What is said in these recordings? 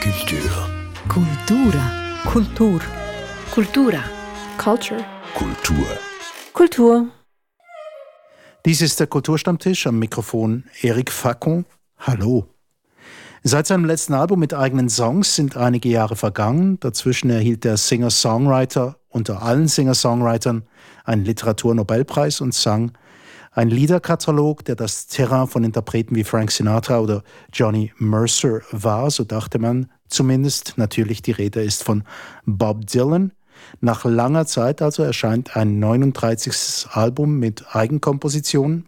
Culture. Kultura. Kultur. Kultura. Culture. Kultur. Kultur. Dies ist der Kulturstammtisch am Mikrofon Eric Facon. Hallo. Seit seinem letzten Album mit eigenen Songs sind einige Jahre vergangen. Dazwischen erhielt der Singer-Songwriter unter allen Singer-Songwritern einen Literaturnobelpreis und sang ein Liederkatalog, der das Terrain von Interpreten wie Frank Sinatra oder Johnny Mercer war, so dachte man zumindest. Natürlich die Rede ist von Bob Dylan. Nach langer Zeit also erscheint ein 39. Album mit Eigenkompositionen.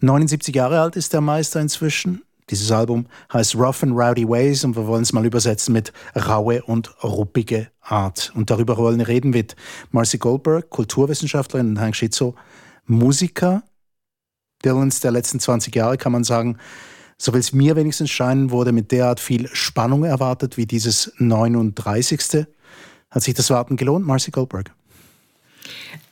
79 Jahre alt ist der Meister inzwischen. Dieses Album heißt Rough and Rowdy Ways und wir wollen es mal übersetzen mit raue und ruppige Art. Und darüber wollen wir reden mit Marcy Goldberg, Kulturwissenschaftlerin und Hank Schizzo, Musiker. Dylans der letzten 20 Jahre kann man sagen, so will es mir wenigstens scheinen, wurde mit derart viel Spannung erwartet wie dieses 39. Hat sich das Warten gelohnt, Marcy Goldberg?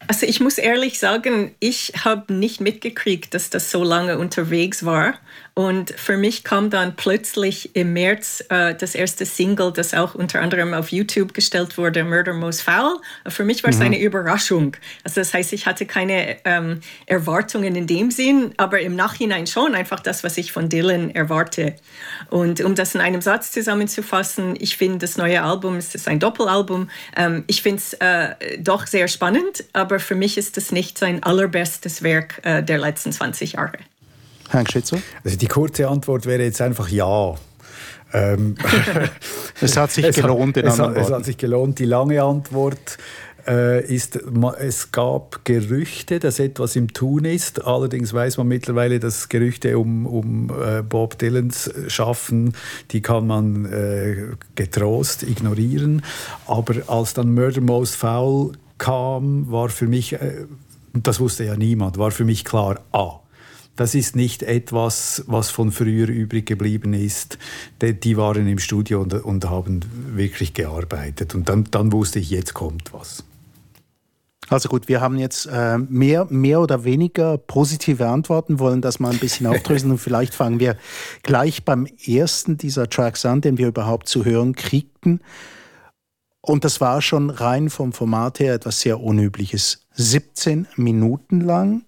Also ich muss ehrlich sagen, ich habe nicht mitgekriegt, dass das so lange unterwegs war. Und für mich kam dann plötzlich im März äh, das erste Single, das auch unter anderem auf YouTube gestellt wurde, Murder Most Foul. Für mich war es mhm. eine Überraschung. Also das heißt, ich hatte keine ähm, Erwartungen in dem Sinn, aber im Nachhinein schon einfach das, was ich von Dylan erwarte. Und um das in einem Satz zusammenzufassen, ich finde das neue Album, es ist ein Doppelalbum, ähm, ich finde es äh, doch sehr spannend, aber für mich ist es nicht sein allerbestes Werk äh, der letzten 20 Jahre. Herr Schitzer? Also die kurze Antwort wäre jetzt einfach ja. Ähm, es hat sich gelohnt, es, hat, es hat sich gelohnt. Die lange Antwort äh, ist, es gab Gerüchte, dass etwas im Tun ist. Allerdings weiß man mittlerweile, dass Gerüchte um, um äh, Bob Dylans Schaffen, die kann man äh, getrost ignorieren. Aber als dann Murder Most Foul kam, war für mich, äh, das wusste ja niemand, war für mich klar, ah, das ist nicht etwas, was von früher übrig geblieben ist. Die waren im Studio und, und haben wirklich gearbeitet. Und dann, dann wusste ich, jetzt kommt was. Also gut, wir haben jetzt äh, mehr, mehr oder weniger positive Antworten, wollen das mal ein bisschen aufdröseln und vielleicht fangen wir gleich beim ersten dieser Tracks an, den wir überhaupt zu hören kriegten. Und das war schon rein vom Format her etwas sehr Unübliches. 17 Minuten lang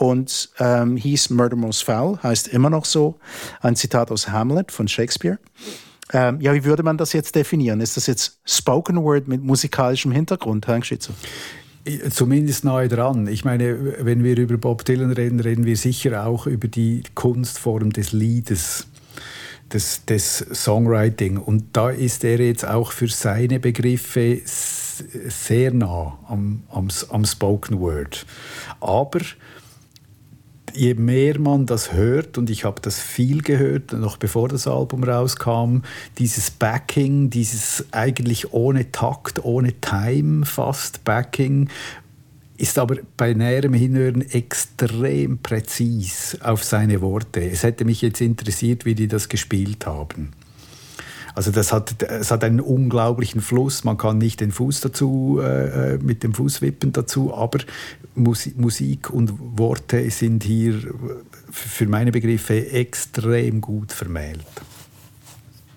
und ähm, hieß Murder Most Foul, heißt immer noch so. Ein Zitat aus Hamlet von Shakespeare. Ähm, ja, wie würde man das jetzt definieren? Ist das jetzt Spoken Word mit musikalischem Hintergrund, Herr Schitzer? Zumindest nahe dran. Ich meine, wenn wir über Bob Dylan reden, reden wir sicher auch über die Kunstform des Liedes, des, des Songwriting. Und da ist er jetzt auch für seine Begriffe sehr nah am, am, am Spoken Word. Aber je mehr man das hört, und ich habe das viel gehört, noch bevor das Album rauskam, dieses Backing, dieses eigentlich ohne Takt, ohne Time fast Backing, ist aber bei näherem Hinhören extrem präzis auf seine Worte. Es hätte mich jetzt interessiert, wie die das gespielt haben. Also das hat, es hat einen unglaublichen Fluss. Man kann nicht den Fuß dazu, äh, äh mit dem Fuß wippen dazu, aber Musik und Worte sind hier für meine Begriffe extrem gut vermählt.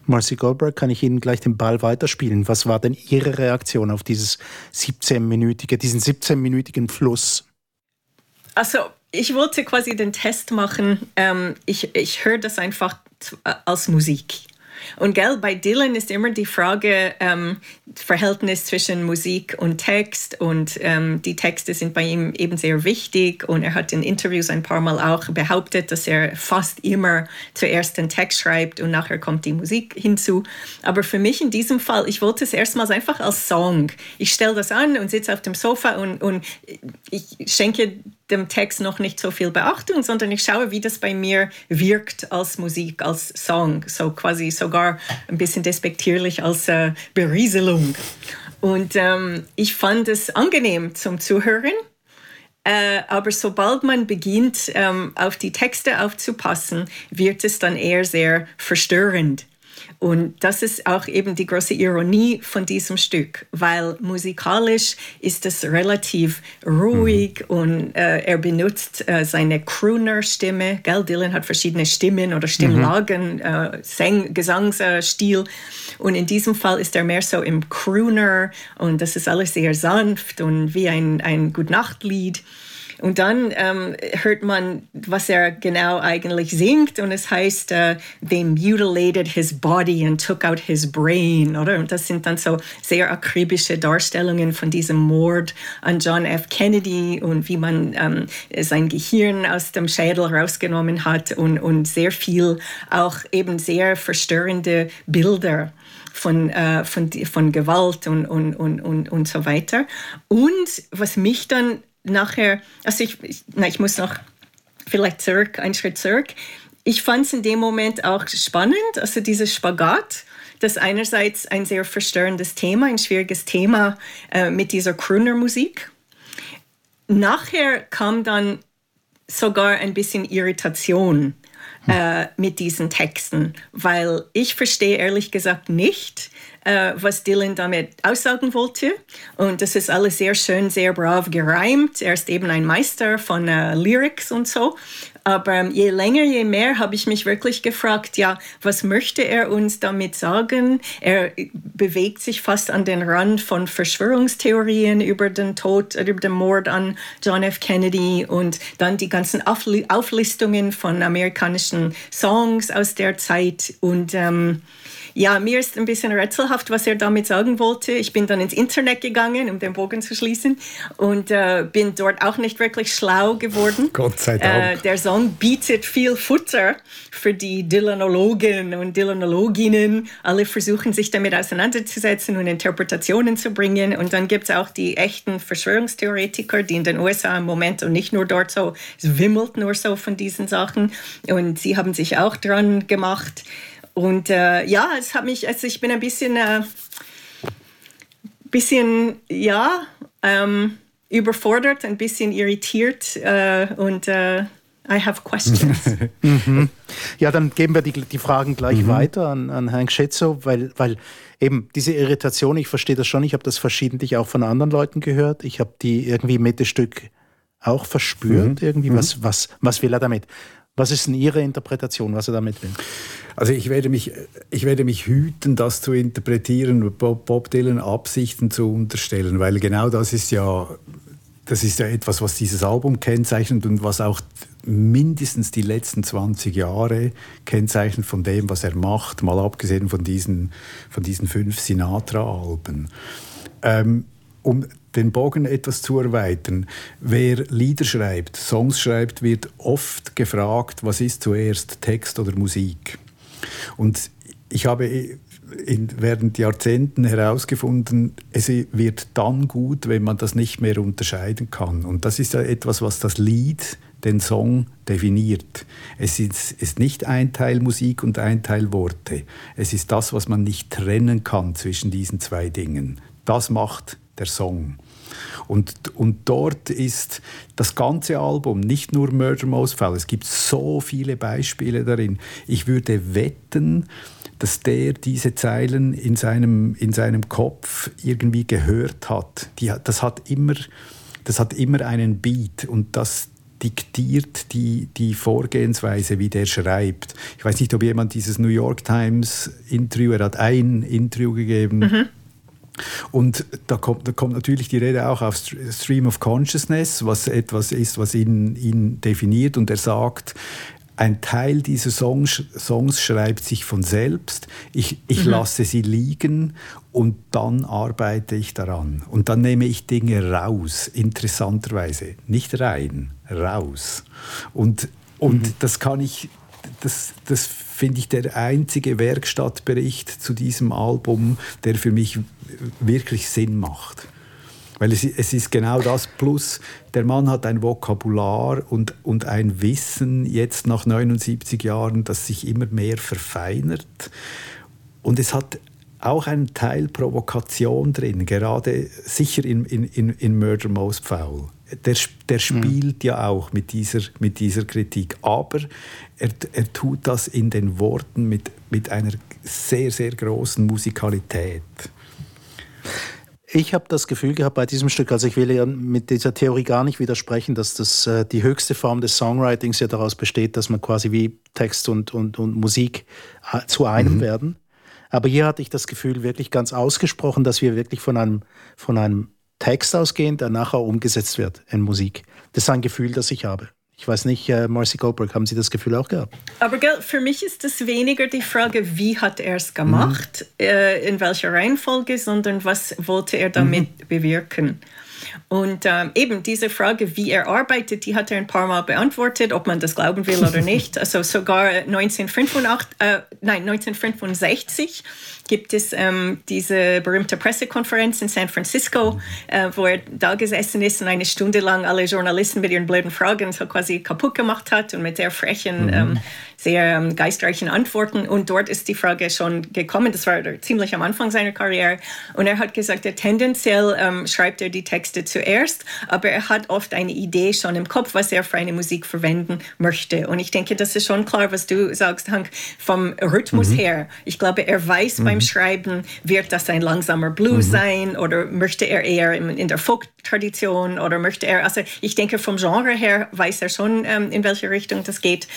Marcy Goldberg, kann ich Ihnen gleich den Ball weiterspielen. Was war denn Ihre Reaktion auf dieses 17-minütige, diesen 17-minütigen Fluss? Also, ich wollte quasi den Test machen. Ähm, ich ich höre das einfach als Musik. Und gell, bei Dylan ist immer die Frage, ähm, Verhältnis zwischen Musik und Text und ähm, die Texte sind bei ihm eben sehr wichtig und er hat in Interviews ein paar Mal auch behauptet, dass er fast immer zuerst den Text schreibt und nachher kommt die Musik hinzu. Aber für mich in diesem Fall, ich wollte es erstmals einfach als Song. Ich stelle das an und sitze auf dem Sofa und, und ich schenke dem Text noch nicht so viel Beachtung, sondern ich schaue, wie das bei mir wirkt als Musik, als Song, so quasi sogar ein bisschen despektierlich als äh, Berieselung. Und ähm, ich fand es angenehm zum Zuhören. Äh, aber sobald man beginnt, ähm, auf die Texte aufzupassen, wird es dann eher sehr verstörend. Und das ist auch eben die große Ironie von diesem Stück, weil musikalisch ist es relativ ruhig mhm. und äh, er benutzt äh, seine Crooner-Stimme. Gell? Dylan hat verschiedene Stimmen oder Stimmlagen, mhm. äh, Gesangsstil. Und in diesem Fall ist er mehr so im Crooner und das ist alles sehr sanft und wie ein, ein Gutnachtlied. Und dann ähm, hört man, was er genau eigentlich singt und es heißt, uh, they mutilated his body and took out his brain, oder? Und das sind dann so sehr akribische Darstellungen von diesem Mord an John F. Kennedy und wie man ähm, sein Gehirn aus dem Schädel rausgenommen hat und, und sehr viel auch eben sehr verstörende Bilder von, äh, von, von Gewalt und, und, und, und, und so weiter. Und was mich dann nachher, also ich, ich, na, ich muss noch vielleicht zurück, einen Schritt zurück. Ich fand es in dem Moment auch spannend, also dieses Spagat, das einerseits ein sehr verstörendes Thema, ein schwieriges Thema äh, mit dieser Crooner-Musik. Nachher kam dann sogar ein bisschen Irritation äh, mit diesen Texten, weil ich verstehe ehrlich gesagt nicht, äh, was Dylan damit aussagen wollte. Und das ist alles sehr schön, sehr brav gereimt. Er ist eben ein Meister von äh, Lyrics und so. Aber ähm, je länger, je mehr habe ich mich wirklich gefragt, ja, was möchte er uns damit sagen? Er bewegt sich fast an den Rand von Verschwörungstheorien über den Tod, über den Mord an John F. Kennedy und dann die ganzen Auflistungen von amerikanischen Songs aus der Zeit und ähm, ja, mir ist ein bisschen rätselhaft, was er damit sagen wollte. Ich bin dann ins Internet gegangen, um den Bogen zu schließen, und äh, bin dort auch nicht wirklich schlau geworden. Gott sei Dank. Äh, der Song bietet viel Futter für die Dylanologen und Dylanologinnen. Alle versuchen sich damit auseinanderzusetzen und Interpretationen zu bringen. Und dann gibt es auch die echten Verschwörungstheoretiker, die in den USA im Moment und nicht nur dort so, es wimmelt nur so von diesen Sachen. Und sie haben sich auch dran gemacht. Und äh, ja, es hat mich, also ich bin ein bisschen, äh, bisschen ja, ähm, überfordert, ein bisschen irritiert äh, und äh, I have questions. mhm. Ja, dann geben wir die, die Fragen gleich mhm. weiter an, an Herrn Schetzow, weil, weil eben diese Irritation, ich verstehe das schon, ich habe das verschiedentlich auch von anderen Leuten gehört. Ich habe die irgendwie mit dem Stück auch verspürt, mhm. irgendwie, was, mhm. was, was will er damit? Was ist denn Ihre Interpretation, was er damit will? Also ich werde mich, ich werde mich hüten, das zu interpretieren, Bob, Bob Dylan Absichten zu unterstellen, weil genau das ist ja, das ist ja etwas, was dieses Album kennzeichnet und was auch mindestens die letzten 20 Jahre kennzeichnet von dem, was er macht, mal abgesehen von diesen, von diesen fünf Sinatra-Alben. Ähm, um den Bogen etwas zu erweitern. Wer Lieder schreibt, Songs schreibt, wird oft gefragt, was ist zuerst Text oder Musik? Und ich habe in, während Jahrzehnten herausgefunden, es wird dann gut, wenn man das nicht mehr unterscheiden kann. Und das ist ja etwas, was das Lied, den Song definiert. Es ist, ist nicht ein Teil Musik und ein Teil Worte. Es ist das, was man nicht trennen kann zwischen diesen zwei Dingen. Das macht der Song. Und, und dort ist das ganze Album, nicht nur Murder Most Foul, es gibt so viele Beispiele darin. Ich würde wetten, dass der diese Zeilen in seinem, in seinem Kopf irgendwie gehört hat. Die, das, hat immer, das hat immer einen Beat und das diktiert die, die Vorgehensweise, wie der schreibt. Ich weiß nicht, ob jemand dieses New York Times Interview, er hat ein Interview gegeben, mhm und da kommt, da kommt natürlich die Rede auch auf Stream of Consciousness, was etwas ist, was ihn, ihn definiert. Und er sagt, ein Teil dieser Songs, Songs schreibt sich von selbst. Ich, ich mhm. lasse sie liegen und dann arbeite ich daran. Und dann nehme ich Dinge raus, interessanterweise. Nicht rein, raus. Und, und mhm. das kann ich das, das finde ich der einzige Werkstattbericht zu diesem Album, der für mich wirklich Sinn macht. Weil es, es, ist genau das. Plus, der Mann hat ein Vokabular und, und ein Wissen jetzt nach 79 Jahren, das sich immer mehr verfeinert. Und es hat auch einen Teil Provokation drin, gerade sicher in, in, in Murder Most Foul. der, der spielt mhm. ja auch mit dieser, mit dieser Kritik. Aber er, er tut das in den Worten mit, mit einer sehr, sehr großen Musikalität. Ich habe das Gefühl gehabt bei diesem Stück, also ich will ja mit dieser Theorie gar nicht widersprechen, dass das äh, die höchste Form des Songwritings ja daraus besteht, dass man quasi wie Text und, und, und Musik äh, zu einem mhm. werden. Aber hier hatte ich das Gefühl wirklich ganz ausgesprochen, dass wir wirklich von einem, von einem Text ausgehen, der nachher umgesetzt wird in Musik. Das ist ein Gefühl, das ich habe. Ich weiß nicht, äh, Marcy Goldberg, haben Sie das Gefühl auch gehabt? Aber gell, für mich ist es weniger die Frage, wie hat er es gemacht, mhm. äh, in welcher Reihenfolge, sondern was wollte er damit mhm. bewirken. Und ähm, eben diese Frage, wie er arbeitet, die hat er ein paar Mal beantwortet, ob man das glauben will oder nicht. Also sogar 1985, äh, nein, 1965 gibt es ähm, diese berühmte Pressekonferenz in San Francisco, äh, wo er da gesessen ist und eine Stunde lang alle Journalisten mit ihren blöden Fragen so quasi kaputt gemacht hat und mit sehr frechen, mhm. ähm, sehr ähm, geistreichen Antworten. Und dort ist die Frage schon gekommen, das war ziemlich am Anfang seiner Karriere. Und er hat gesagt, er tendenziell ähm, schreibt er die Texte zuerst, aber er hat oft eine Idee schon im Kopf, was er für eine Musik verwenden möchte. Und ich denke, das ist schon klar, was du sagst, Hank, vom Rhythmus mhm. her. Ich glaube, er weiß mhm beim. Schreiben, wird das ein langsamer Blues mhm. sein oder möchte er eher in, der Folk-Tradition oder möchte er, also ich denke vom Genre her weiß er schon, ähm, in welche Richtung das geht.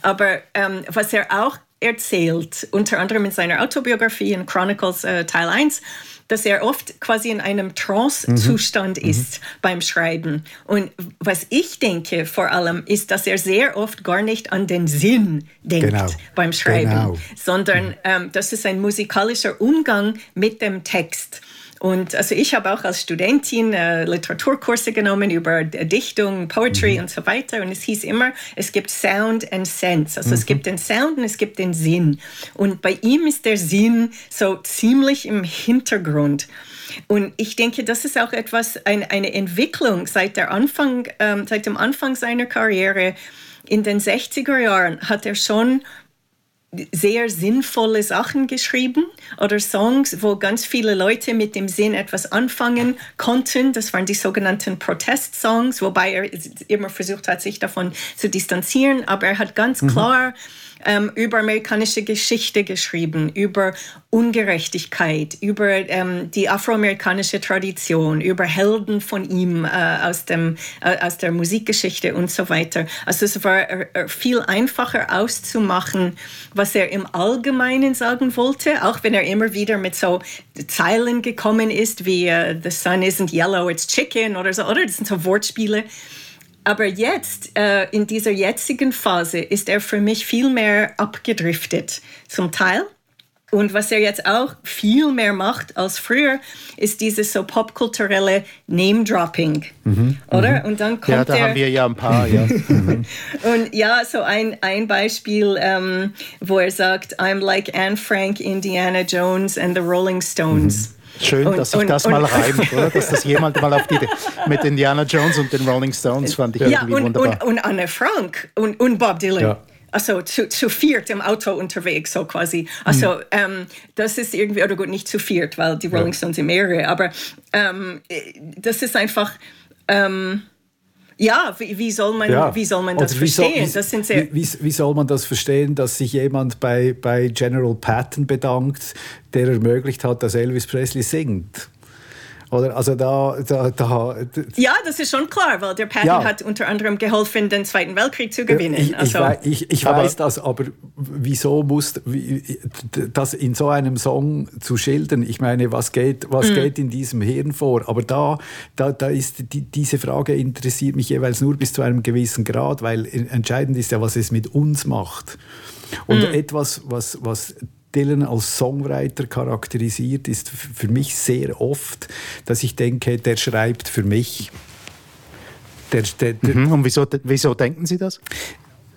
Aber ähm, was er auch erzählt, unter anderem in seiner Autobiografie in Chronicles äh, Teil 1, dass er oft quasi in einem Trance-Zustand mhm. ist mhm. beim Schreiben. Und was ich denke vor allem, ist, dass er sehr oft gar nicht an den Sinn denkt genau. beim Schreiben, genau. sondern mhm. ähm, das ist ein musikalischer Umgang mit dem Text. Und also ich habe auch als Studentin äh, Literaturkurse genommen über Dichtung, Poetry mhm. und so weiter. Und es hieß immer, es gibt Sound and Sense. Also mhm. es gibt den Sound und es gibt den Sinn. Und bei ihm ist der Sinn so ziemlich im Hintergrund. Und ich denke, das ist auch etwas, ein, eine Entwicklung seit, der Anfang, ähm, seit dem Anfang seiner Karriere. In den 60er Jahren hat er schon sehr sinnvolle Sachen geschrieben oder Songs, wo ganz viele Leute mit dem Sinn etwas anfangen konnten. Das waren die sogenannten Protestsongs, wobei er immer versucht hat, sich davon zu distanzieren. Aber er hat ganz mhm. Ähm, über amerikanische Geschichte geschrieben, über Ungerechtigkeit, über ähm, die afroamerikanische Tradition, über Helden von ihm äh, aus, dem, äh, aus der Musikgeschichte und so weiter. Also es war äh, viel einfacher auszumachen, was er im Allgemeinen sagen wollte, auch wenn er immer wieder mit so Zeilen gekommen ist, wie uh, The sun isn't yellow, it's chicken oder so, oder das sind so Wortspiele. Aber jetzt, äh, in dieser jetzigen Phase, ist er für mich viel mehr abgedriftet, zum Teil. Und was er jetzt auch viel mehr macht als früher, ist dieses so popkulturelle Name-Dropping, mhm, oder? Mhm. Und dann kommt Ja, da er, haben wir ja ein paar, ja. Mhm. Und ja, so ein, ein Beispiel, ähm, wo er sagt, I'm like Anne Frank, Indiana Jones and the Rolling Stones. Mhm. Schön, und, dass sich das und, mal reimt, oder? Dass das jemand mal auf die mit Indiana Jones und den Rolling Stones fand ich ja, irgendwie und, wunderbar. Und, und Anne Frank und, und Bob Dylan. Ja. Also zu, zu viert im Auto unterwegs, so quasi. Also mhm. ähm, das ist irgendwie, oder gut, nicht zu viert, weil die Rolling Stones sind mehrere, aber ähm, das ist einfach... Ähm, ja, wie, wie, soll man, ja. wie soll man das verstehen? Soll, wie, das wie, wie, soll man das verstehen, dass sich jemand bei, bei General Patton bedankt, der ermöglicht hat, dass Elvis Presley singt? Oder? Also da, da, da, ja, das ist schon klar, weil der Patton ja. hat unter anderem geholfen, den Zweiten Weltkrieg zu gewinnen. Ich, also. ich, ich, ich weiß das, aber wieso muss wie, das in so einem Song zu schildern? Ich meine, was geht, was mm. geht in diesem Hirn vor? Aber da, da, da ist die, diese Frage interessiert mich jeweils nur bis zu einem gewissen Grad, weil entscheidend ist ja, was es mit uns macht. Und mm. etwas, was, was Dylan als Songwriter charakterisiert, ist für mich sehr oft, dass ich denke, der schreibt für mich. Der, der, der mhm. Und wieso, wieso denken Sie das?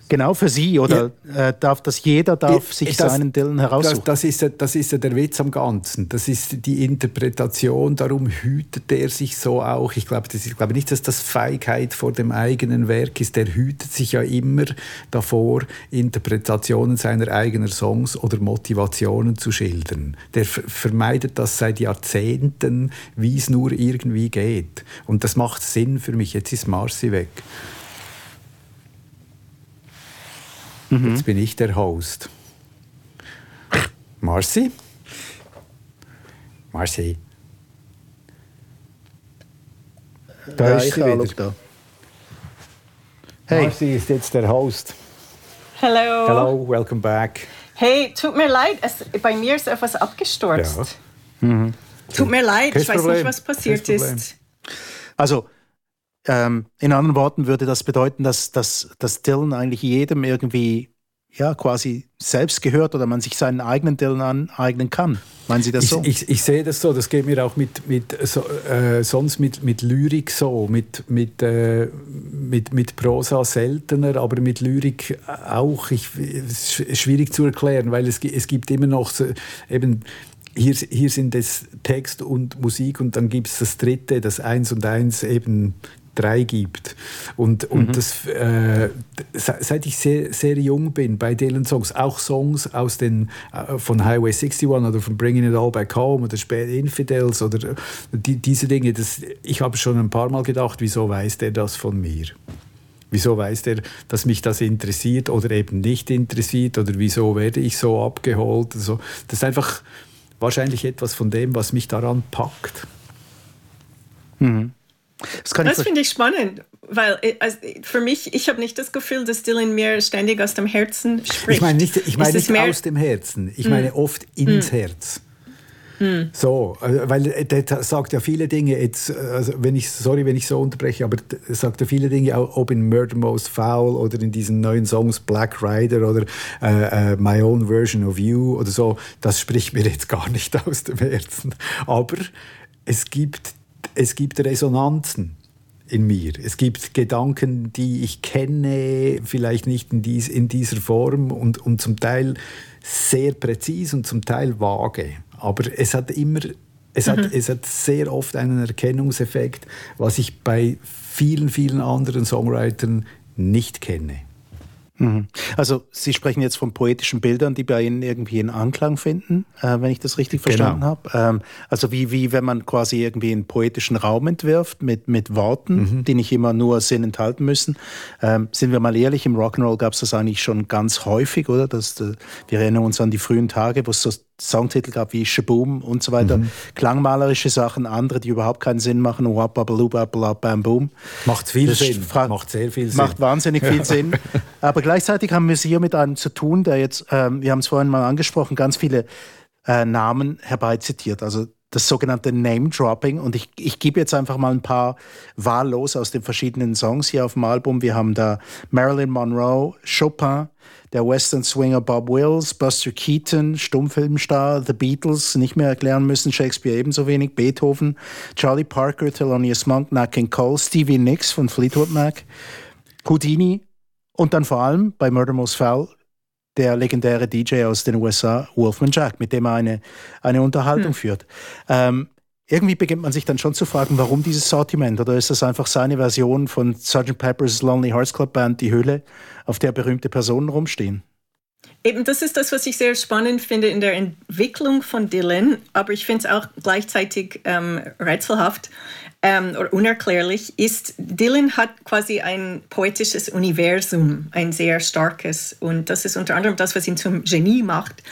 Genau für Sie oder ja. äh, darf das jeder darf sich das, seinen Dylan heraussuchen? Das, das, ist, das ist ja der Witz am Ganzen. Das ist die Interpretation. Darum hütet er sich so auch. Ich glaube, glaube nicht, dass das Feigheit vor dem eigenen Werk ist. Der hütet sich ja immer davor, Interpretationen seiner eigenen Songs oder Motivationen zu schildern. Der vermeidet das seit Jahrzehnten, wie es nur irgendwie geht. Und das macht Sinn für mich. Jetzt ist Marcy weg. Mhm. Jetzt bin ich der Host. Marci? Marci? Da ja, ist sie wieder. Da. Hey. Marci ist jetzt der Host. Hello. Hello, welcome back. Hey, tut mir leid, es, bei mir ist etwas abgestürzt. Ja. Mhm. Tut mir leid, Kein ich weiß Problem. nicht, was passiert ist. Also, ähm, in anderen Worten würde das bedeuten, dass, dass, dass Dylan eigentlich jedem irgendwie ja, quasi selbst gehört oder man sich seinen eigenen Dylan aneignen kann. Meinen Sie das ich, so? Ich, ich, sehe das so. Das geht mir auch mit, mit so, äh, sonst mit, mit Lyrik so, mit, mit, äh, mit, mit Prosa seltener, aber mit Lyrik auch. Ich, es ist schwierig zu erklären, weil es, es gibt immer noch so, eben hier, hier sind es Text und Musik und dann gibt es das dritte, das Eins und Eins eben drei gibt. Und, und mhm. das, äh, seit ich sehr, sehr jung bin bei Dylan Songs, auch Songs aus den, äh, von Highway 61 oder von Bringing It All Back Home oder später Infidels oder die, diese Dinge, das, ich habe schon ein paar Mal gedacht, wieso weiß der das von mir? Wieso weiß der, dass mich das interessiert oder eben nicht interessiert oder wieso werde ich so abgeholt? Also, das ist einfach wahrscheinlich etwas von dem, was mich daran packt. Mhm. Das, das finde ich spannend, weil äh, also für mich, ich habe nicht das Gefühl, dass Dylan mir ständig aus dem Herzen spricht. Ich meine nicht, ich meine nicht aus dem Herzen, ich meine mm. oft ins mm. Herz. Mm. So, äh, weil äh, der sagt ja viele Dinge, jetzt, also wenn ich, sorry, wenn ich so unterbreche, aber er sagt ja viele Dinge, ob in Murder Most Foul oder in diesen neuen Songs Black Rider oder äh, äh, My Own Version of You oder so, das spricht mir jetzt gar nicht aus dem Herzen. Aber es gibt es gibt Resonanzen in mir. Es gibt Gedanken, die ich kenne, vielleicht nicht in, dies, in dieser Form und, und zum Teil sehr präzis und zum Teil vage. Aber es hat immer, es, mhm. hat, es hat sehr oft einen Erkennungseffekt, was ich bei vielen, vielen anderen Songwritern nicht kenne. Mhm. Also Sie sprechen jetzt von poetischen Bildern, die bei Ihnen irgendwie einen Anklang finden, äh, wenn ich das richtig verstanden genau. habe. Ähm, also wie, wie wenn man quasi irgendwie einen poetischen Raum entwirft mit, mit Worten, mhm. die nicht immer nur Sinn enthalten müssen. Ähm, sind wir mal ehrlich, im Rock'n'Roll gab es das eigentlich schon ganz häufig, oder? Das, das, wir erinnern uns an die frühen Tage, wo es so Songtitel gab wie Shaboom und so weiter. Mhm. Klangmalerische Sachen, andere, die überhaupt keinen Sinn machen. Bam Boom. Macht viel das Sinn. Macht sehr viel Sinn. Macht wahnsinnig viel Sinn. Aber gleichzeitig haben wir es hier mit einem zu tun, der jetzt, ähm, wir haben es vorhin mal angesprochen, ganz viele äh, Namen herbeizitiert. Also das sogenannte Name-Dropping. Und ich, ich gebe jetzt einfach mal ein paar wahllos aus den verschiedenen Songs hier auf dem Album. Wir haben da Marilyn Monroe, Chopin, der Western Swinger Bob Wills, Buster Keaton, Stummfilmstar, The Beatles, nicht mehr erklären müssen, Shakespeare ebenso wenig, Beethoven, Charlie Parker, Thelonious Monk, Nat King Cole, Stevie Nicks von Fleetwood Mac, Houdini und dann vor allem bei Murder Most Foul der legendäre DJ aus den USA, Wolfman Jack, mit dem er eine, eine Unterhaltung hm. führt. Ähm, irgendwie beginnt man sich dann schon zu fragen, warum dieses Sortiment? Oder ist das einfach seine Version von Sgt. Pepper's Lonely Hearts Club Band, die Hülle, auf der berühmte Personen rumstehen? Eben, das ist das, was ich sehr spannend finde in der Entwicklung von Dylan, aber ich finde es auch gleichzeitig ähm, rätselhaft ähm, oder unerklärlich, ist, Dylan hat quasi ein poetisches Universum, ein sehr starkes und das ist unter anderem das, was ihn zum Genie macht.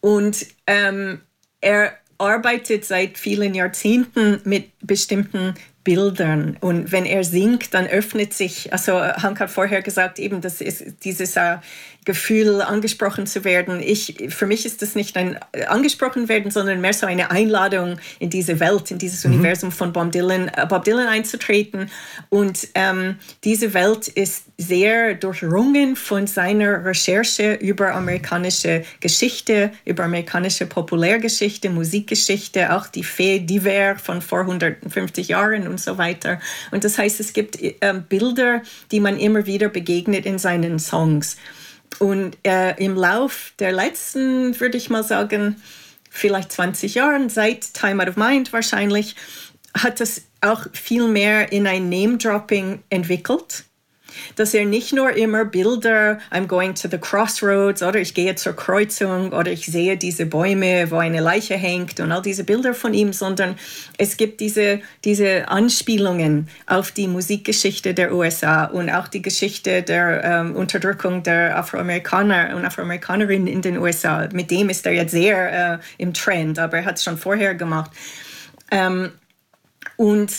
Und ähm, er arbeitet seit vielen Jahrzehnten mit bestimmten Bildern. Und wenn er singt, dann öffnet sich, also Hank hat vorher gesagt, eben, das ist dieses uh, Gefühl, angesprochen zu werden. Ich, für mich ist das nicht ein äh, angesprochen werden, sondern mehr so eine Einladung in diese Welt, in dieses mhm. Universum von Bob Dylan, äh, Bob Dylan einzutreten. Und ähm, diese Welt ist sehr durchrungen von seiner Recherche über amerikanische Geschichte, über amerikanische Populärgeschichte, Musikgeschichte, auch die Fee d'Hiver von vor 150 Jahren und so weiter. Und das heißt, es gibt äh, Bilder, die man immer wieder begegnet in seinen Songs. Und äh, im Lauf der letzten, würde ich mal sagen, vielleicht 20 Jahren, seit Time Out of Mind wahrscheinlich, hat das auch viel mehr in ein Name-Dropping entwickelt dass er nicht nur immer Bilder, I'm going to the crossroads oder ich gehe zur Kreuzung oder ich sehe diese Bäume, wo eine Leiche hängt und all diese Bilder von ihm, sondern es gibt diese, diese Anspielungen auf die Musikgeschichte der USA und auch die Geschichte der ähm, Unterdrückung der Afroamerikaner und Afroamerikanerinnen in den USA. Mit dem ist er jetzt sehr äh, im Trend, aber er hat es schon vorher gemacht. Ähm, und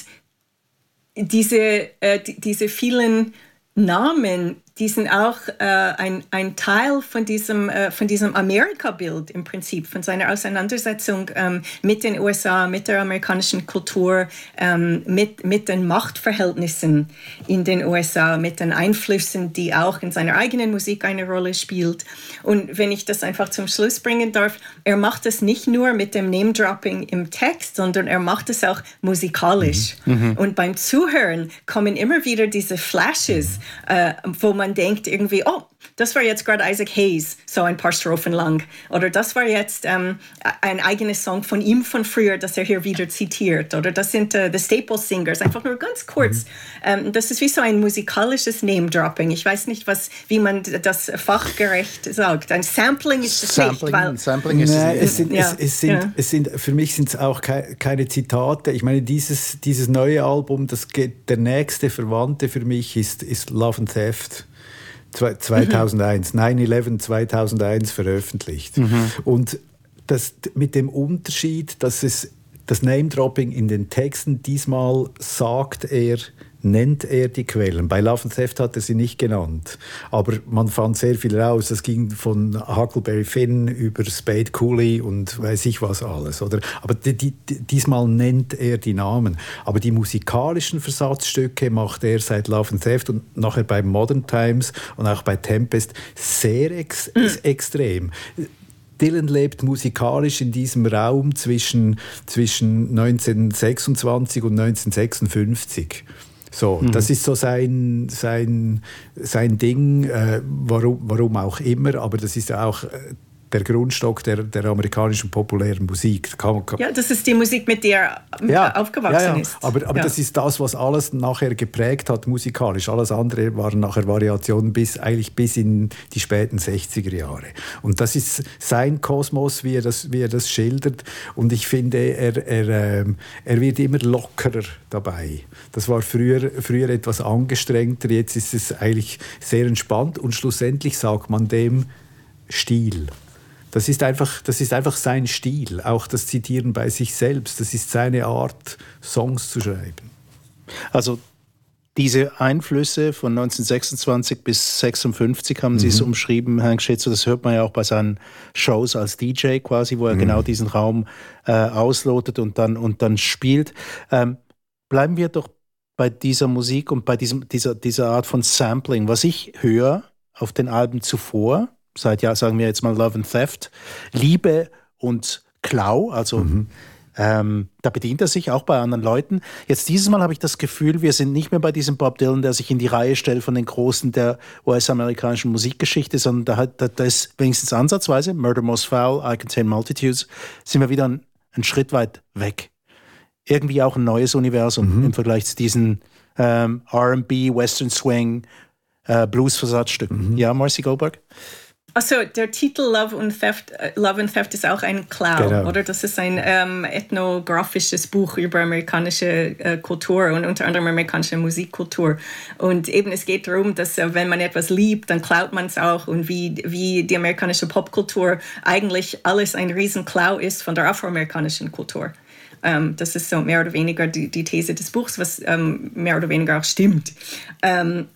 diese, äh, diese vielen Namen die sind auch äh, ein, ein Teil von diesem, äh, von diesem Amerika-Bild im Prinzip, von seiner Auseinandersetzung ähm, mit den USA, mit der amerikanischen Kultur, ähm, mit, mit den Machtverhältnissen in den USA, mit den Einflüssen, die auch in seiner eigenen Musik eine Rolle spielt. Und wenn ich das einfach zum Schluss bringen darf, er macht es nicht nur mit dem Name-Dropping im Text, sondern er macht es auch musikalisch. Mhm. Mhm. Und beim Zuhören kommen immer wieder diese Flashes, äh, wo man man denkt irgendwie, oh, das war jetzt gerade Isaac Hayes, so ein paar Strophen lang. Oder das war jetzt ähm, ein eigenes Song von ihm von früher, das er hier wieder zitiert. Oder das sind äh, The Staple Singers, einfach nur ganz kurz. Mhm. Ähm, das ist wie so ein musikalisches Name-Dropping. Ich weiß nicht, was, wie man das fachgerecht sagt. Ein Sampling ist es Sampling, nicht. Weil, Sampling ist Nein, es, sind, ja, es, es, sind, ja. es sind, für mich sind es auch ke keine Zitate. Ich meine, dieses, dieses neue Album, das geht, der nächste Verwandte für mich ist, ist Love and Theft. 2001, mhm. 9-11 2001 veröffentlicht. Mhm. Und das mit dem Unterschied, dass es das Name-Dropping in den Texten diesmal sagt er, nennt er die Quellen. Bei Love and Theft hat er sie nicht genannt. Aber man fand sehr viel raus. Das ging von Huckleberry Finn über Spade Cooley und weiß ich was alles. Oder? Aber die, die, diesmal nennt er die Namen. Aber die musikalischen Versatzstücke macht er seit Love and Theft und nachher bei Modern Times und auch bei Tempest sehr ex mhm. extrem. Dylan lebt musikalisch in diesem Raum zwischen, zwischen 1926 und 1956. So, mhm. das ist so sein, sein, sein Ding, äh, warum, warum auch immer, aber das ist auch äh, der Grundstock der, der amerikanischen populären Musik. Kann, kann ja, das ist die Musik, mit der er ja, aufgewachsen ja, ja. ist. Aber, aber das ist das, was alles nachher geprägt hat musikalisch. Alles andere waren nachher Variationen bis, eigentlich bis in die späten 60er Jahre. Und das ist sein Kosmos, wie er das, wie er das schildert. Und ich finde, er, er, ähm, er wird immer lockerer dabei. Das war früher, früher etwas angestrengter, jetzt ist es eigentlich sehr entspannt und schlussendlich sagt man dem Stil. Das ist, einfach, das ist einfach sein Stil, auch das Zitieren bei sich selbst. Das ist seine Art, Songs zu schreiben. Also diese Einflüsse von 1926 bis 56 haben mhm. Sie es umschrieben, Herr Schätzer. Das hört man ja auch bei seinen Shows als DJ quasi, wo er mhm. genau diesen Raum äh, auslotet und dann, und dann spielt. Ähm, bleiben wir doch bei dieser Musik und bei diesem, dieser, dieser Art von Sampling. Was ich höre auf den Alben zuvor, seit ja, sagen wir jetzt mal Love and Theft, Liebe und Klau, also mhm. ähm, da bedient er sich auch bei anderen Leuten. Jetzt dieses Mal habe ich das Gefühl, wir sind nicht mehr bei diesem Bob Dylan, der sich in die Reihe stellt von den Großen der US-amerikanischen Musikgeschichte, sondern da, hat, da, da ist wenigstens ansatzweise Murder Most Foul, I Contain Multitudes, sind wir wieder einen, einen Schritt weit weg. Irgendwie auch ein neues Universum mhm. im Vergleich zu diesen ähm, R&B, Western Swing, äh, Blues-Versatzstücken. Mhm. Ja, Marcy Goldberg? Also der Titel Love and Theft, äh, Love and Theft ist auch ein Clown, genau. oder? Das ist ein ähm, ethnografisches Buch über amerikanische äh, Kultur und unter anderem amerikanische Musikkultur. Und eben es geht darum, dass äh, wenn man etwas liebt, dann klaut man es auch und wie, wie die amerikanische Popkultur eigentlich alles ein Riesenklau ist von der afroamerikanischen Kultur. Ähm, das ist so mehr oder weniger die, die These des Buchs, was ähm, mehr oder weniger auch stimmt. Ähm,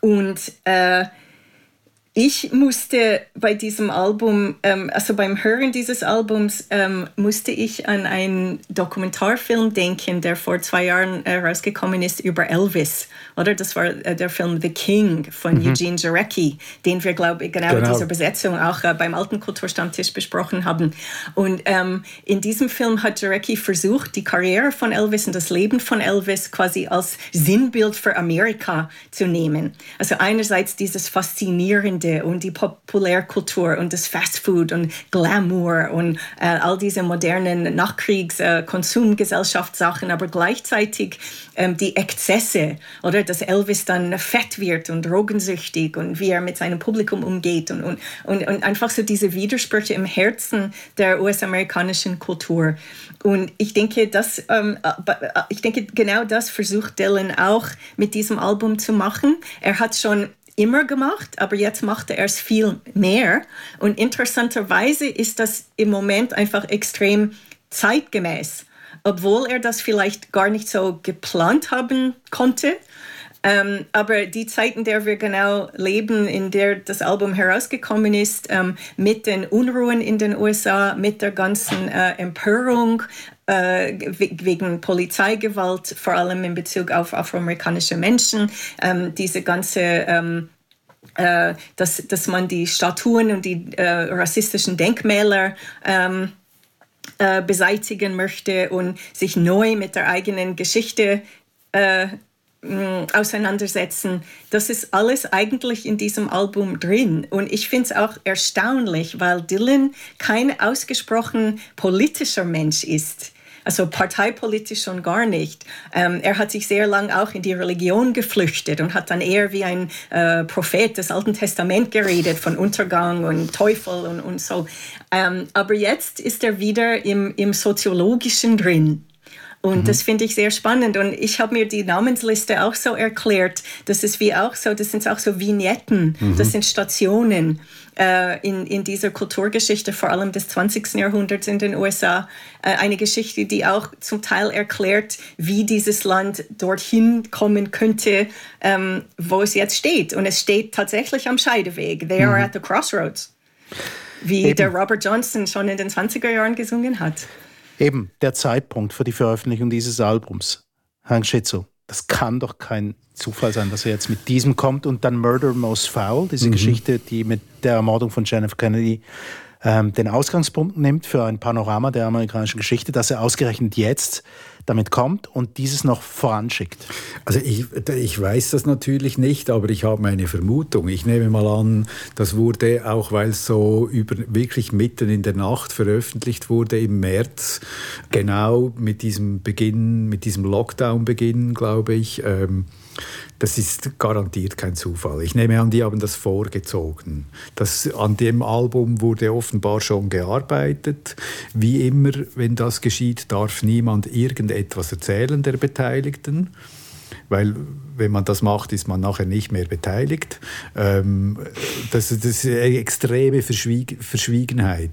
und äh, ich musste bei diesem Album, ähm, also beim Hören dieses Albums, ähm, musste ich an einen Dokumentarfilm denken, der vor zwei Jahren äh, rausgekommen ist über Elvis. Oder das war äh, der Film The King von mhm. Eugene Jarecki, den wir, glaube ich, genau, genau. in dieser Besetzung auch äh, beim alten Kulturstammtisch besprochen haben. Und ähm, in diesem Film hat Jarecki versucht, die Karriere von Elvis und das Leben von Elvis quasi als Sinnbild für Amerika zu nehmen. Also einerseits dieses faszinierende Mode und die Populärkultur und das Fastfood und Glamour und äh, all diese modernen Nachkriegs-Konsumgesellschaftssachen, aber gleichzeitig ähm, die Exzesse oder dass Elvis dann fett wird und drogensüchtig und wie er mit seinem Publikum umgeht und, und, und, und einfach so diese Widersprüche im Herzen der US-amerikanischen Kultur. Und ich denke, das, ähm, äh, äh, ich denke, genau das versucht Dylan auch mit diesem Album zu machen. Er hat schon immer gemacht, aber jetzt macht er es viel mehr. Und interessanterweise ist das im Moment einfach extrem zeitgemäß, obwohl er das vielleicht gar nicht so geplant haben konnte. Ähm, aber die Zeit, in der wir genau leben, in der das Album herausgekommen ist, ähm, mit den Unruhen in den USA, mit der ganzen äh, Empörung äh, wegen Polizeigewalt, vor allem in Bezug auf afroamerikanische Menschen, ähm, diese ganze ähm, äh, dass, dass man die Statuen und die äh, rassistischen Denkmäler ähm, äh, beseitigen möchte und sich neu mit der eigenen Geschichte äh, auseinandersetzen. Das ist alles eigentlich in diesem Album drin. Und ich finde es auch erstaunlich, weil Dylan kein ausgesprochen politischer Mensch ist also parteipolitisch schon gar nicht. Ähm, er hat sich sehr lang auch in die Religion geflüchtet und hat dann eher wie ein äh, Prophet des Alten Testaments geredet von Untergang und Teufel und, und so. Ähm, aber jetzt ist er wieder im, im Soziologischen drin. Und mhm. das finde ich sehr spannend. Und ich habe mir die Namensliste auch so erklärt. Das ist wie auch so, das sind auch so Vignetten, mhm. das sind Stationen äh, in, in dieser Kulturgeschichte, vor allem des 20. Jahrhunderts in den USA. Äh, eine Geschichte, die auch zum Teil erklärt, wie dieses Land dorthin kommen könnte, ähm, wo es jetzt steht. Und es steht tatsächlich am Scheideweg. They mhm. are at the crossroads. Wie Eben. der Robert Johnson schon in den 20er Jahren gesungen hat. Eben der Zeitpunkt für die Veröffentlichung dieses Albums. Hank Schitzo, das kann doch kein Zufall sein, dass er jetzt mit diesem kommt und dann Murder Most Foul, diese mhm. Geschichte, die mit der Ermordung von Jennifer Kennedy ähm, den Ausgangspunkt nimmt für ein Panorama der amerikanischen Geschichte, dass er ausgerechnet jetzt damit kommt und dieses noch voranschickt? Also ich, ich weiß das natürlich nicht, aber ich habe meine Vermutung. Ich nehme mal an, das wurde auch, weil es so über, wirklich mitten in der Nacht veröffentlicht wurde im März, genau mit diesem Beginn, mit diesem Lockdown-Beginn, glaube ich. Ähm, das ist garantiert kein Zufall. Ich nehme an, die haben das vorgezogen. Das, an dem Album wurde offenbar schon gearbeitet. Wie immer, wenn das geschieht, darf niemand irgendetwas erzählen der Beteiligten weil wenn man das macht, ist man nachher nicht mehr beteiligt. Ähm, das, das ist eine extreme Verschwieg Verschwiegenheit.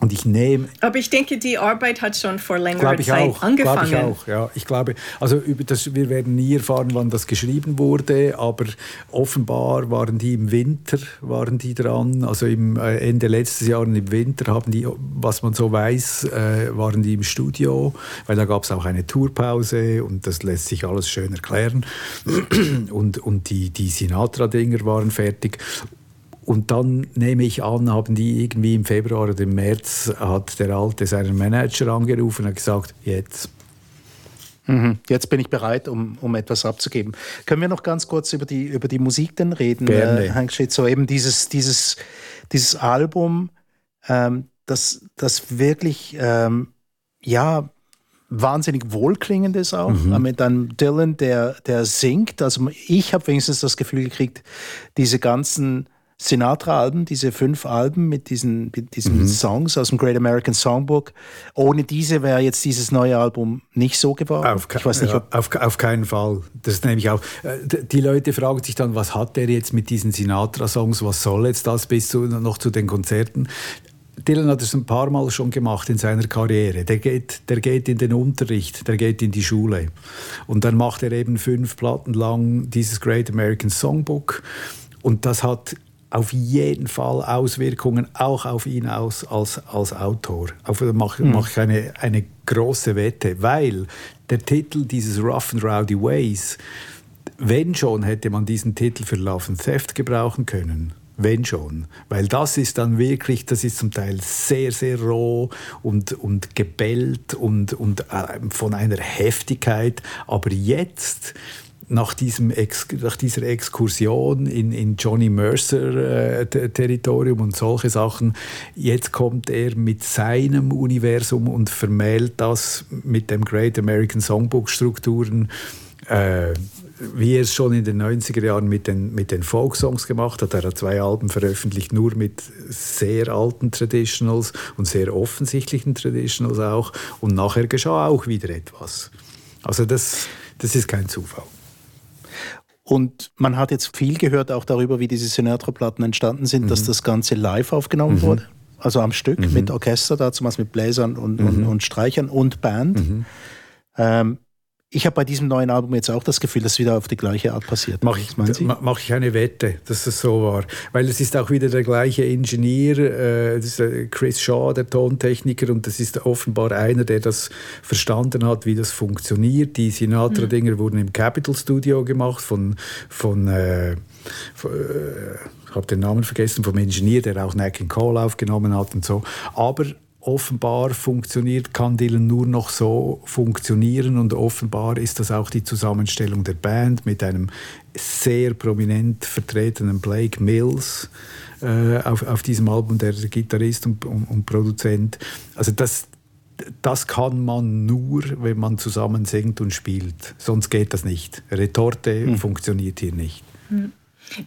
Und ich nehme. Aber ich denke, die Arbeit hat schon vor längerer Zeit auch, angefangen. Glaube ich auch, ja. Ich glaube, also über das, wir werden nie erfahren, wann das geschrieben wurde, aber offenbar waren die im Winter, waren die dran. Also im äh, Ende letztes Jahr im Winter haben die, was man so weiß, äh, waren die im Studio, weil da gab es auch eine Tourpause und das lässt sich alles schön erklären. Und, und die, die Sinatra-Dinger waren fertig. Und dann nehme ich an, haben die irgendwie im Februar oder im März hat der Alte seinen Manager angerufen und hat gesagt, jetzt. Mhm. Jetzt bin ich bereit, um, um etwas abzugeben. Können wir noch ganz kurz über die, über die Musik denn reden? Gerne. Äh, so eben dieses, dieses, dieses Album, ähm, das, das wirklich, ähm, ja, wahnsinnig wohlklingend ist auch. Mhm. Mit einem Dylan, der, der singt. Also ich habe wenigstens das Gefühl gekriegt, diese ganzen Sinatra-Alben, diese fünf Alben mit diesen, mit diesen mhm. Songs aus dem Great American Songbook. Ohne diese wäre jetzt dieses neue Album nicht so geworden. Auf, ich weiß nicht, ja, auf, auf keinen Fall. Das ist nämlich auch. Äh, die Leute fragen sich dann, was hat der jetzt mit diesen Sinatra-Songs? Was soll jetzt das bis zu, noch zu den Konzerten? Dylan hat es ein paar Mal schon gemacht in seiner Karriere. Der geht, der geht in den Unterricht, der geht in die Schule. Und dann macht er eben fünf Platten lang dieses Great American Songbook. Und das hat auf jeden Fall Auswirkungen auch auf ihn aus, als, als Autor. Auf, da mache mhm. mach ich eine, eine große Wette, weil der Titel dieses Rough and Rowdy Ways, wenn schon, hätte man diesen Titel für Love and Theft gebrauchen können wenn schon. Weil das ist dann wirklich, das ist zum Teil sehr, sehr roh und, und gebellt und, und äh, von einer Heftigkeit. Aber jetzt, nach, diesem Ex, nach dieser Exkursion in, in Johnny Mercer-Territorium äh, und solche Sachen, jetzt kommt er mit seinem Universum und vermählt das mit dem Great American Songbook-Strukturen. Äh, wie er es schon in den 90er Jahren mit den, mit den Folksongs gemacht hat. Er hat zwei Alben veröffentlicht, nur mit sehr alten Traditionals und sehr offensichtlichen Traditionals auch. Und nachher geschah auch wieder etwas. Also das, das ist kein Zufall. Und man hat jetzt viel gehört auch darüber, wie diese Sinatra-Platten entstanden sind, mhm. dass das Ganze live aufgenommen mhm. wurde. Also am Stück mhm. mit Orchester, dazu mit Bläsern und, und, mhm. und Streichern und Band. Mhm. Ähm, ich habe bei diesem neuen Album jetzt auch das Gefühl, dass es wieder auf die gleiche Art passiert. Mache ich, mach ich eine Wette, dass es so war. Weil es ist auch wieder der gleiche Ingenieur, äh, äh, Chris Shaw, der Tontechniker, und das ist offenbar einer, der das verstanden hat, wie das funktioniert. Die Sinatra-Dinger mhm. wurden im Capitol Studio gemacht von, von, äh, von äh, ich habe den Namen vergessen, vom Ingenieur, der auch Neck Call aufgenommen hat und so. Aber offenbar funktioniert, kann Dylan nur noch so funktionieren und offenbar ist das auch die Zusammenstellung der Band mit einem sehr prominent vertretenen Blake Mills äh, auf, auf diesem Album, der Gitarrist und, und, und Produzent. Also das, das kann man nur, wenn man zusammen singt und spielt. Sonst geht das nicht. Retorte hm. funktioniert hier nicht. Hm.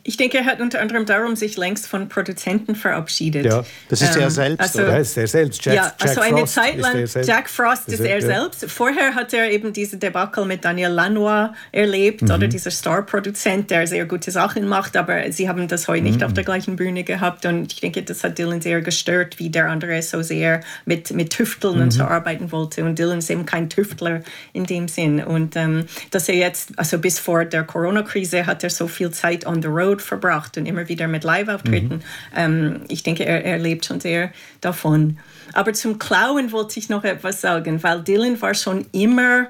Ich denke, er hat unter anderem darum sich längst von Produzenten verabschiedet. Ja, das ist ähm, er selbst. Also, oder? ist er selbst. Jack, ja, also Jack eine Frost Zeit lang, Jack Frost ist, ist er, ja. selbst. Vorher hat er eben diese Debakel mit Daniel Lanois erlebt, mhm. oder dieser Star-Produzent, der sehr gute Sachen macht, aber sie haben das heute nicht mhm. auf der gleichen Bühne gehabt und ich denke, das hat Dylan sehr gestört, wie der andere so sehr mit, mit Tüfteln mhm. und so arbeiten wollte und Dylan ist eben kein Tüftler in dem Sinn und ähm, dass er jetzt, also bis vor der Corona-Krise hat er so viel Zeit on the Road verbracht und immer wieder mit Live-Auftritten. Mhm. Ähm, ich denke, er, er lebt schon sehr davon. Aber zum Klauen wollte ich noch etwas sagen, weil Dylan war schon immer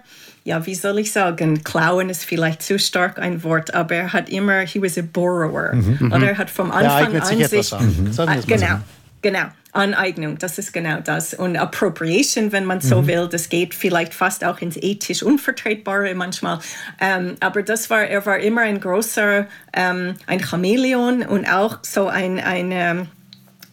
ja, wie soll ich sagen, klauen ist vielleicht zu stark ein Wort, aber er hat immer, he was a borrower. Mhm. Oder er hat vom Anfang ja, an sich, mhm. genau, genau, Aneignung, das ist genau das. Und Appropriation, wenn man so mhm. will, das geht vielleicht fast auch ins ethisch Unvertretbare manchmal. Ähm, aber das war, er war immer ein großer, ähm, ein Chamäleon und auch so ein, ein ähm,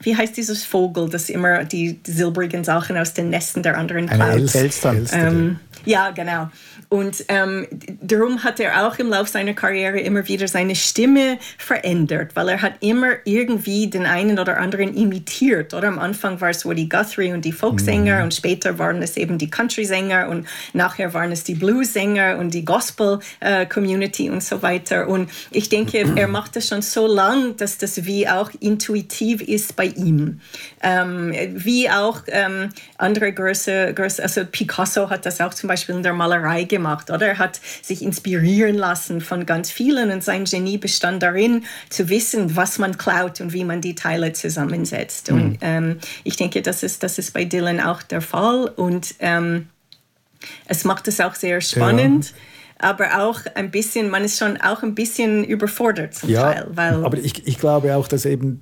wie heißt dieses Vogel, das immer die, die silbrigen Sachen aus den Nesten der anderen klaut? Elster. Ähm, ja, genau. Und ähm, darum hat er auch im Laufe seiner Karriere immer wieder seine Stimme verändert, weil er hat immer irgendwie den einen oder anderen imitiert. Oder am Anfang war es Woody Guthrie und die Folksänger mhm. und später waren es eben die Country-Sänger und nachher waren es die Blues-Sänger und die Gospel-Community und so weiter. Und ich denke, er macht das schon so lang, dass das wie auch intuitiv ist bei ihm. Ähm, wie auch ähm, andere Größe, Größe, also Picasso hat das auch zum Beispiel in der Malerei gemacht, oder? Er hat sich inspirieren lassen von ganz vielen und sein Genie bestand darin, zu wissen, was man klaut und wie man die Teile zusammensetzt. Mhm. Und ähm, ich denke, das ist, das ist bei Dylan auch der Fall und ähm, es macht es auch sehr spannend. Ja aber auch ein bisschen, man ist schon auch ein bisschen überfordert zum ja, Teil. Weil aber ich, ich glaube auch, dass eben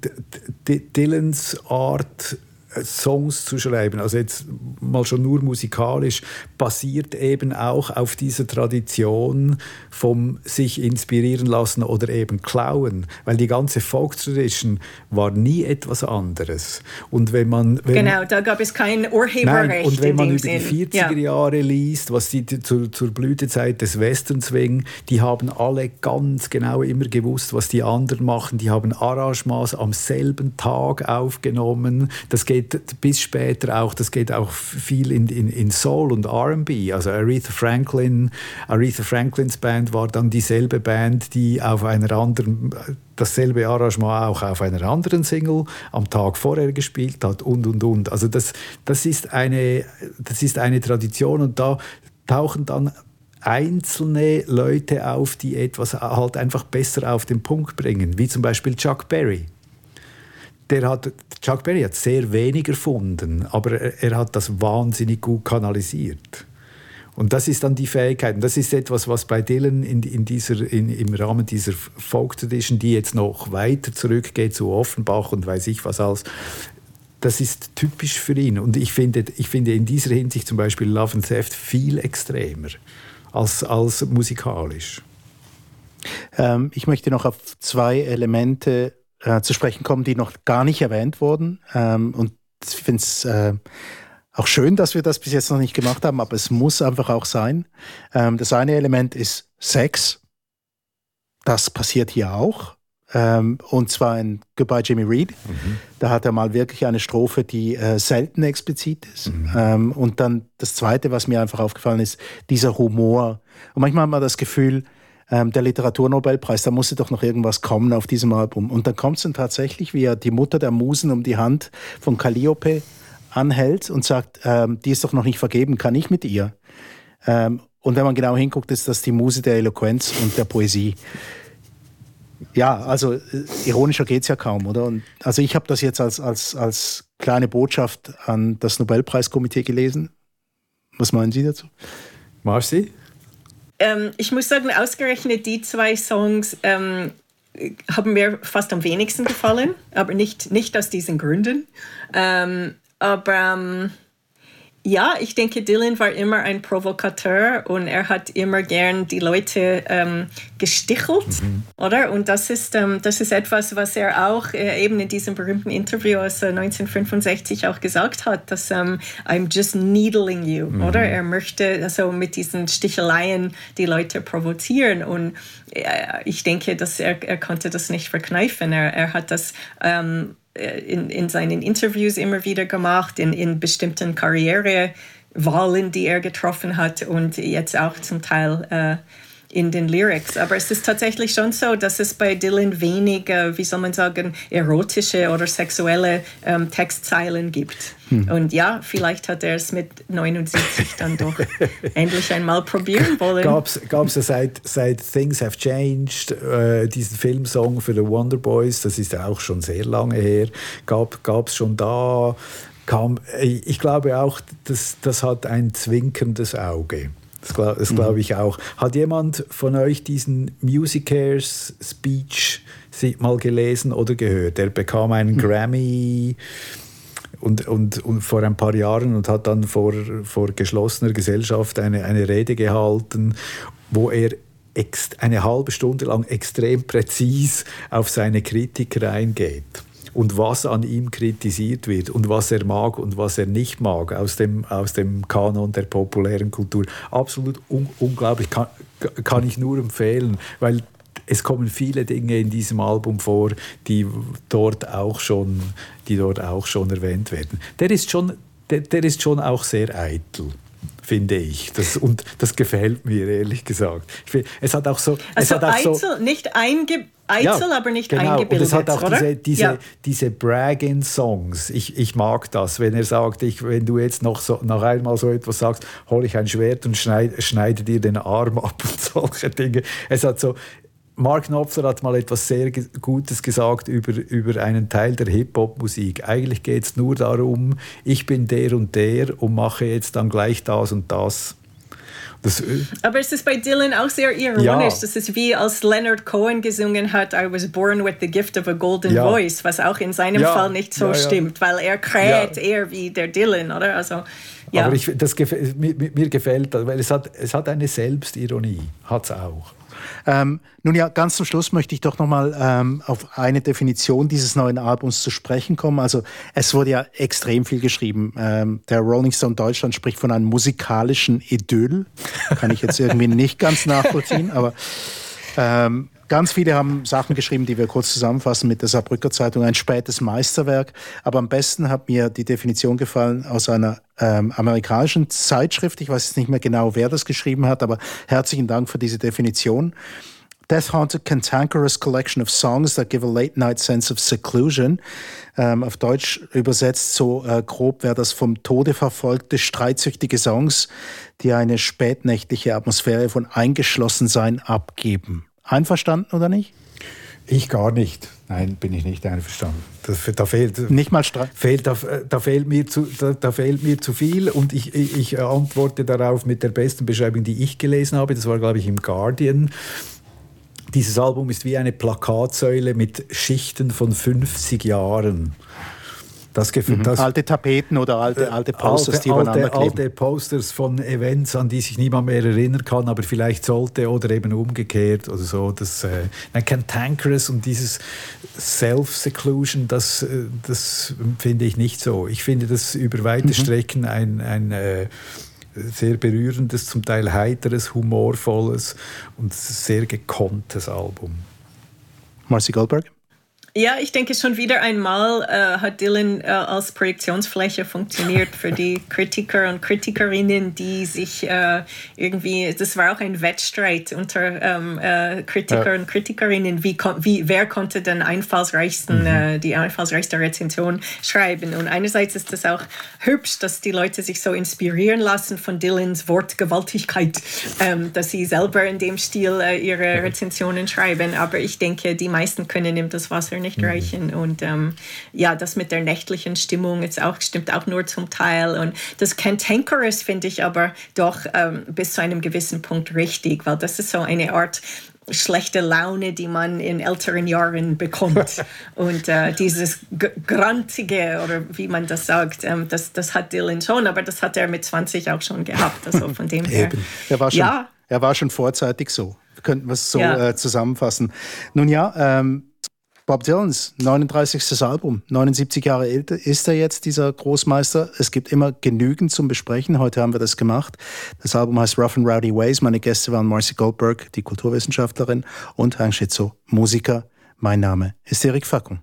Dylans Art Songs zu schreiben, also jetzt mal schon nur musikalisch, basiert eben auch auf dieser Tradition vom sich inspirieren lassen oder eben klauen, weil die ganze Folk Tradition war nie etwas anderes. Und wenn man wenn, genau, da gab es kein Urheberrecht. Nein, und wenn man über Sinn. die 40er ja. Jahre liest, was die zur, zur Blütezeit des Westerns swing, die haben alle ganz genau immer gewusst, was die anderen machen. Die haben Arrangements am selben Tag aufgenommen. Das geht geht bis später auch, das geht auch viel in, in, in Soul und R&B. Also Aretha Franklin, Aretha Franklins Band war dann dieselbe Band, die auf einer anderen dasselbe Arrangement auch auf einer anderen Single am Tag vorher gespielt hat und und und. Also das, das, ist, eine, das ist eine Tradition und da tauchen dann einzelne Leute auf, die etwas halt einfach besser auf den Punkt bringen, wie zum Beispiel Chuck Berry. Der hat, Chuck Berry hat sehr wenig erfunden, aber er, er hat das wahnsinnig gut kanalisiert. Und das ist dann die Fähigkeit. Und das ist etwas, was bei Dylan in, in dieser, in, im Rahmen dieser Folk Tradition, die jetzt noch weiter zurückgeht zu Offenbach und weiß ich was alles, das ist typisch für ihn. Und ich finde, ich finde in dieser Hinsicht zum Beispiel Love and Theft viel extremer als, als musikalisch. Ähm, ich möchte noch auf zwei Elemente äh, zu sprechen kommen, die noch gar nicht erwähnt wurden. Ähm, und ich finde es äh, auch schön, dass wir das bis jetzt noch nicht gemacht haben, aber es muss einfach auch sein. Ähm, das eine Element ist Sex. Das passiert hier auch. Ähm, und zwar in Goodbye Jimmy Reed. Mhm. Da hat er mal wirklich eine Strophe, die äh, selten explizit ist. Mhm. Ähm, und dann das Zweite, was mir einfach aufgefallen ist, dieser Humor. Und manchmal hat man das Gefühl, ähm, der Literaturnobelpreis, da musste doch noch irgendwas kommen auf diesem Album. Und dann kommt es dann tatsächlich, wie er die Mutter der Musen um die Hand von Calliope anhält und sagt, ähm, die ist doch noch nicht vergeben, kann ich mit ihr? Ähm, und wenn man genau hinguckt, ist das die Muse der Eloquenz und der Poesie. Ja, also äh, ironischer geht es ja kaum, oder? Und, also ich habe das jetzt als, als, als kleine Botschaft an das Nobelpreiskomitee gelesen. Was meinen Sie dazu? Marci? Ähm, ich muss sagen, ausgerechnet die zwei Songs ähm, haben mir fast am wenigsten gefallen, aber nicht, nicht aus diesen Gründen. Ähm, aber ähm, ja, ich denke, Dylan war immer ein Provokateur und er hat immer gern die Leute ähm, gestichelt, mhm. oder? Und das ist, ähm, das ist etwas, was er auch äh, eben in diesem berühmten Interview aus äh, 1965 auch gesagt hat, dass ähm, I'm just needling you, mhm. oder? Er möchte also mit diesen Sticheleien die Leute provozieren und äh, ich denke, dass er, er konnte das nicht verkneifen. Er, er hat das ähm, äh, in, in seinen Interviews immer wieder gemacht, in, in bestimmten Karrierewahlen, die er getroffen hat und jetzt auch zum Teil äh, in den Lyrics. Aber es ist tatsächlich schon so, dass es bei Dylan wenig, äh, wie soll man sagen, erotische oder sexuelle ähm, Textzeilen gibt. Hm. Und ja, vielleicht hat er es mit 79 dann doch endlich einmal probieren wollen. Gab es seit, seit Things Have Changed, äh, diesen Filmsong für The Wonder Boys, das ist auch schon sehr lange her, gab es schon da, kam, ich glaube auch, das, das hat ein zwinkerndes Auge. Das glaube glaub mhm. ich auch. Hat jemand von euch diesen Musicares Speech mal gelesen oder gehört? Er bekam einen mhm. Grammy und, und, und vor ein paar Jahren und hat dann vor, vor geschlossener Gesellschaft eine, eine Rede gehalten, wo er eine halbe Stunde lang extrem präzis auf seine Kritiker eingeht und was an ihm kritisiert wird und was er mag und was er nicht mag aus dem, aus dem Kanon der populären Kultur. Absolut un unglaublich, kann, kann ich nur empfehlen, weil es kommen viele Dinge in diesem Album vor, die dort auch schon, die dort auch schon erwähnt werden. Der ist schon, der, der ist schon auch sehr eitel finde ich. Das, und das gefällt mir, ehrlich gesagt. Find, es hat auch so. Also auch eitel, so, nicht einge eitel, ja, aber nicht genau. eingebildet. Und es hat auch oder? diese, diese, ja. diese Bragging-Songs. Ich, ich mag das, wenn er sagt, ich, wenn du jetzt noch, so, noch einmal so etwas sagst, hole ich ein Schwert und schneide, schneide dir den Arm ab und solche Dinge. Es hat so, Mark Knopfler hat mal etwas sehr Gutes gesagt über, über einen Teil der Hip-Hop-Musik. Eigentlich geht es nur darum, ich bin der und der und mache jetzt dann gleich das und das. Das, äh, Aber es ist bei Dylan auch sehr ironisch. Ja. Das ist wie als Leonard Cohen gesungen hat, I was born with the gift of a golden ja. voice, was auch in seinem ja. Fall nicht so stimmt, weil er kräht eher wie der Dylan, oder? Also, Aber ich, das, mir, mir gefällt weil es hat, es hat eine Selbstironie, hat es auch. Ähm, nun ja, ganz zum Schluss möchte ich doch nochmal ähm, auf eine Definition dieses neuen Albums zu sprechen kommen. Also es wurde ja extrem viel geschrieben. Ähm, der Rolling Stone Deutschland spricht von einem musikalischen Idyll. Kann ich jetzt irgendwie nicht ganz nachvollziehen, aber ähm, Ganz viele haben Sachen geschrieben, die wir kurz zusammenfassen mit der Saarbrücker Zeitung, ein spätes Meisterwerk. Aber am besten hat mir die Definition gefallen aus einer ähm, amerikanischen Zeitschrift. Ich weiß jetzt nicht mehr genau, wer das geschrieben hat, aber herzlichen Dank für diese Definition. Death Haunted Cantankerous Collection of Songs that give a late night sense of seclusion. Ähm, auf Deutsch übersetzt so äh, grob wäre das vom Tode verfolgte, streitsüchtige Songs, die eine spätnächtliche Atmosphäre von Eingeschlossensein abgeben. Einverstanden oder nicht? Ich gar nicht. Nein, bin ich nicht einverstanden. Das, da fehlt, nicht mal fehlt, da, da, fehlt mir zu, da, da, fehlt mir zu viel und ich, ich, ich antworte darauf mit der besten Beschreibung, die ich gelesen habe. Das war, glaube ich, im Guardian. Dieses Album ist wie eine Plakatsäule mit Schichten von 50 Jahren. Das Gefühl, mhm. das, alte Tapeten oder alte, äh, alte Posters, alte, die übereinander alte, kleben. Alte Posters von Events, an die sich niemand mehr erinnern kann, aber vielleicht sollte oder eben umgekehrt oder so. Das äh, Cantankerous und dieses Self-Seclusion, das, äh, das finde ich nicht so. Ich finde das über weite mhm. Strecken ein, ein äh, sehr berührendes, zum Teil heiteres, humorvolles und sehr gekonntes Album. Marcy Goldberg? Ja, ich denke schon wieder einmal äh, hat Dylan äh, als Projektionsfläche funktioniert für die Kritiker und Kritikerinnen, die sich äh, irgendwie, das war auch ein Wettstreit unter ähm, äh, Kritiker ja. und Kritikerinnen, wie, wie, wer konnte den einfallsreichsten, mhm. Äh, die einfallsreichste Rezension schreiben. Und einerseits ist es auch hübsch, dass die Leute sich so inspirieren lassen von Dylans Wortgewaltigkeit, ähm, dass sie selber in dem Stil äh, ihre Rezensionen schreiben. Aber ich denke, die meisten können ihm das Wasser nicht mhm. reichen. Und ähm, ja, das mit der nächtlichen Stimmung ist auch, stimmt auch nur zum Teil. Und das Cantankerous finde ich aber doch ähm, bis zu einem gewissen Punkt richtig, weil das ist so eine Art schlechte Laune, die man in älteren Jahren bekommt. Und äh, dieses Grantige, oder wie man das sagt, ähm, das, das hat Dylan schon, aber das hat er mit 20 auch schon gehabt. Also von dem her. Er war schon, ja. er war schon vorzeitig so. Könnten wir es so ja. äh, zusammenfassen. Nun ja, ähm, Bob Dylans 39. Album, 79 Jahre älter ist er jetzt, dieser Großmeister. Es gibt immer genügend zum Besprechen. Heute haben wir das gemacht. Das Album heißt Rough and Rowdy Ways. Meine Gäste waren Marcy Goldberg, die Kulturwissenschaftlerin, und Hang Schitzo, Musiker. Mein Name ist Erik Fackung.